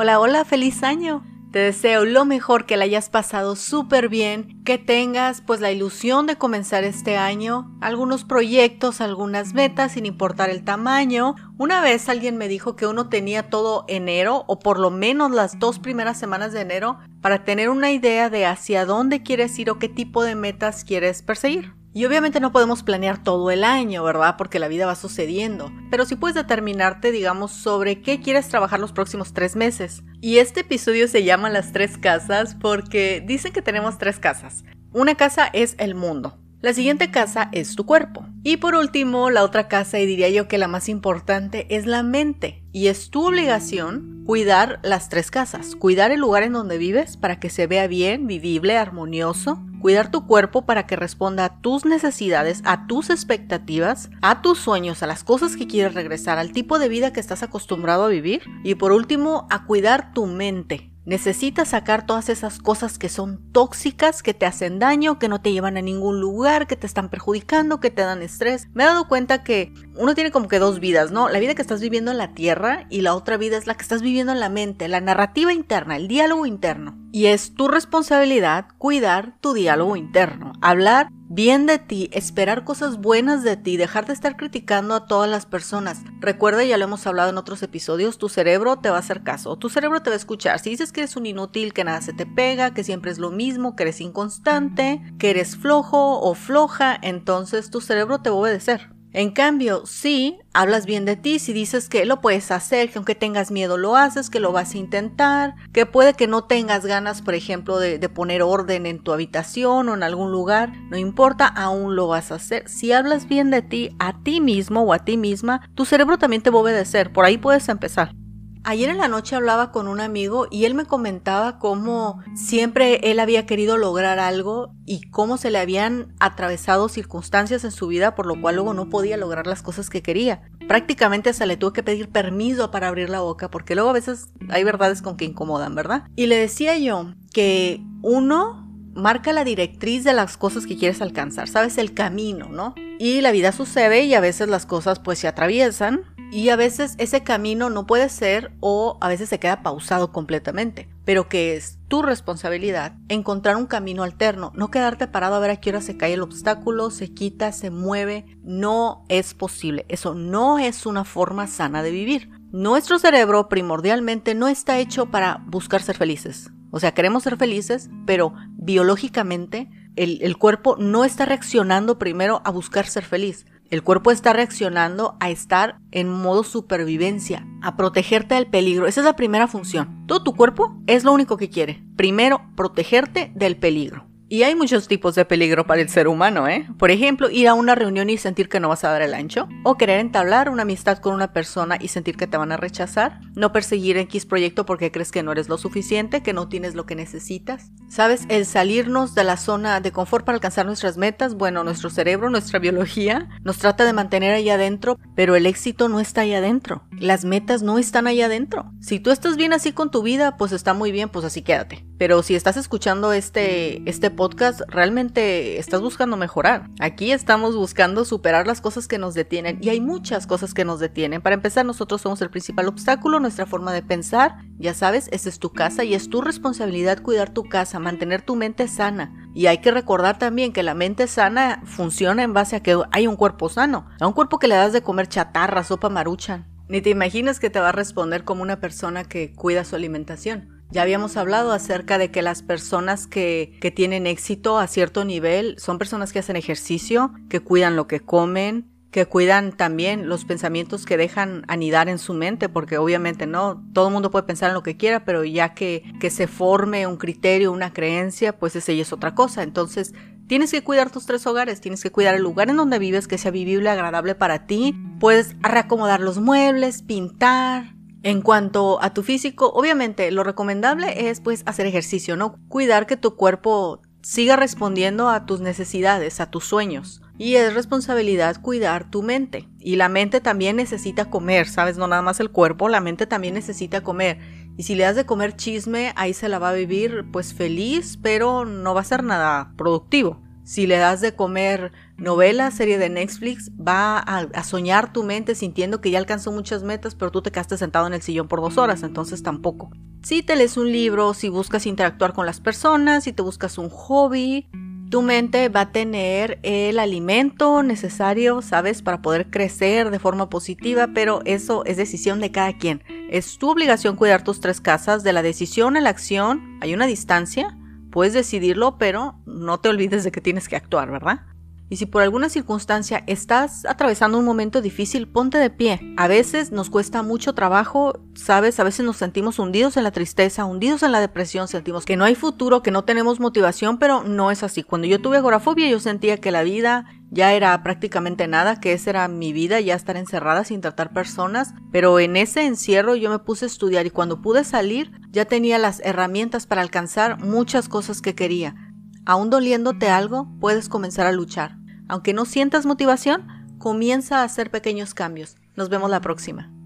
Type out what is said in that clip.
Hola, hola, feliz año. Te deseo lo mejor, que la hayas pasado súper bien, que tengas pues la ilusión de comenzar este año, algunos proyectos, algunas metas sin importar el tamaño. Una vez alguien me dijo que uno tenía todo enero o por lo menos las dos primeras semanas de enero para tener una idea de hacia dónde quieres ir o qué tipo de metas quieres perseguir. Y obviamente no podemos planear todo el año, ¿verdad? Porque la vida va sucediendo. Pero sí puedes determinarte, digamos, sobre qué quieres trabajar los próximos tres meses. Y este episodio se llama Las tres casas porque dicen que tenemos tres casas. Una casa es el mundo. La siguiente casa es tu cuerpo. Y por último, la otra casa, y diría yo que la más importante, es la mente. Y es tu obligación cuidar las tres casas. Cuidar el lugar en donde vives para que se vea bien, vivible, armonioso. Cuidar tu cuerpo para que responda a tus necesidades, a tus expectativas, a tus sueños, a las cosas que quieres regresar, al tipo de vida que estás acostumbrado a vivir. Y por último, a cuidar tu mente Necesitas sacar todas esas cosas que son tóxicas, que te hacen daño, que no te llevan a ningún lugar, que te están perjudicando, que te dan estrés. Me he dado cuenta que uno tiene como que dos vidas, ¿no? La vida que estás viviendo en la tierra y la otra vida es la que estás viviendo en la mente, la narrativa interna, el diálogo interno. Y es tu responsabilidad cuidar tu diálogo interno, hablar bien de ti, esperar cosas buenas de ti, dejar de estar criticando a todas las personas. Recuerda, ya lo hemos hablado en otros episodios, tu cerebro te va a hacer caso, tu cerebro te va a escuchar. Si dices que eres un inútil, que nada se te pega, que siempre es lo mismo, que eres inconstante, que eres flojo o floja, entonces tu cerebro te va a obedecer. En cambio, si hablas bien de ti, si dices que lo puedes hacer, que aunque tengas miedo lo haces, que lo vas a intentar, que puede que no tengas ganas, por ejemplo, de, poner orden en tu habitación o en algún lugar, no importa, aún lo vas a hacer. Si hablas bien de ti a ti mismo o a ti misma, tu cerebro también te va a obedecer. Por ahí puedes empezar. Ayer en la noche hablaba con un amigo y él me comentaba cómo siempre él había querido lograr algo y cómo se le habían atravesado circunstancias en su vida por lo cual luego no podía lograr las cosas que quería. Prácticamente hasta le tuvo que pedir permiso para abrir la boca porque luego a veces hay verdades con que incomodan, ¿verdad? Y le decía yo que uno marca la directriz de las cosas que quieres alcanzar, sabes el camino, ¿no? Y la vida sucede y a veces las cosas pues se atraviesan y a veces ese camino no puede ser o a veces se queda pausado completamente, pero que es tu responsabilidad encontrar un camino alterno, no quedarte parado a ver a qué hora se cae el obstáculo, se quita, se mueve, no es posible, eso no es una forma sana de vivir. Nuestro cerebro primordialmente no está hecho para buscar ser felices, o sea, queremos ser felices, pero biológicamente el, el cuerpo no está reaccionando primero a buscar ser feliz el cuerpo está reaccionando a estar en modo supervivencia, a protegerte del peligro. Esa es la primera función. Todo tu cuerpo es lo único que quiere. Primero, protegerte del peligro. Y hay muchos tipos de peligro para el ser humano, ¿eh? Por ejemplo, ir a una reunión y sentir que no vas a dar el ancho, o querer entablar una amistad con una persona y sentir que te van a rechazar, no perseguir X proyecto porque crees que no eres lo suficiente, que no tienes lo que necesitas. ¿Sabes? El salirnos de la zona de confort para alcanzar nuestras metas, bueno, nuestro cerebro, nuestra biología, nos trata de mantener ahí adentro, pero el éxito no está ahí adentro. Las metas no están ahí adentro. Si tú estás bien así con tu vida, pues está muy bien, pues así quédate. Pero si estás escuchando este, este podcast, realmente estás buscando mejorar. Aquí estamos buscando superar las cosas que nos detienen y hay muchas cosas que nos detienen. Para empezar, nosotros somos el principal obstáculo, nuestra forma de pensar. Ya sabes, esa es tu casa y es tu responsabilidad cuidar tu casa, mantener tu mente sana. Y hay que recordar también que la mente sana funciona en base a que hay un cuerpo sano, a un cuerpo que le das de comer chatarra, sopa maruchan. Ni te imaginas que te va a responder como una persona que cuida su alimentación. Ya habíamos hablado acerca de que las personas que, que, tienen éxito a cierto nivel son personas que hacen ejercicio, que cuidan lo que comen, que cuidan también los pensamientos que dejan anidar en su mente, porque obviamente no, todo el mundo puede pensar en lo que quiera, pero ya que, que se forme un criterio, una creencia, pues ese ya es otra cosa. Entonces, Tienes que cuidar tus tres hogares, tienes que cuidar el lugar en donde vives que sea vivible, agradable para ti. Puedes reacomodar los muebles, pintar, en cuanto a tu físico, obviamente lo recomendable es pues hacer ejercicio, ¿no? Cuidar que tu cuerpo siga respondiendo a tus necesidades, a tus sueños. Y es responsabilidad cuidar tu mente. Y la mente también necesita comer, ¿sabes? No nada más el cuerpo, la mente también necesita comer. Y si le das de comer chisme, ahí se la va a vivir pues feliz, pero no va a ser nada productivo. Si le das de comer novela, serie de Netflix, va a, soñar tu mente sintiendo que ya alcanzó muchas metas, pero tú te quedaste sentado en el sillón por dos horas, entonces tampoco. Si te lees un libro, si buscas interactuar con las personas, si te buscas un hobby, tu mente va a tener el alimento necesario, ¿sabes? Para poder crecer de forma positiva, pero eso es decisión de cada quien. Es tu obligación cuidar tus tres casas, de la decisión a la acción hay una distancia, puedes decidirlo, pero no te olvides de que tienes que actuar, ¿verdad? Y si por alguna circunstancia estás atravesando un momento difícil, ponte de pie. A veces nos cuesta mucho trabajo, sabes, a veces nos sentimos hundidos en la tristeza, hundidos en la depresión, sentimos que no hay futuro, que no tenemos motivación, pero no es así. Cuando yo tuve agorafobia yo sentía que la vida ya era prácticamente nada, que esa era mi vida, ya estar encerrada sin tratar personas, pero en ese encierro yo me puse a estudiar y cuando pude salir ya tenía las herramientas para alcanzar muchas cosas que quería. Aún doliéndote algo, puedes comenzar a luchar. Aunque no sientas motivación, comienza a hacer pequeños cambios. Nos vemos la próxima.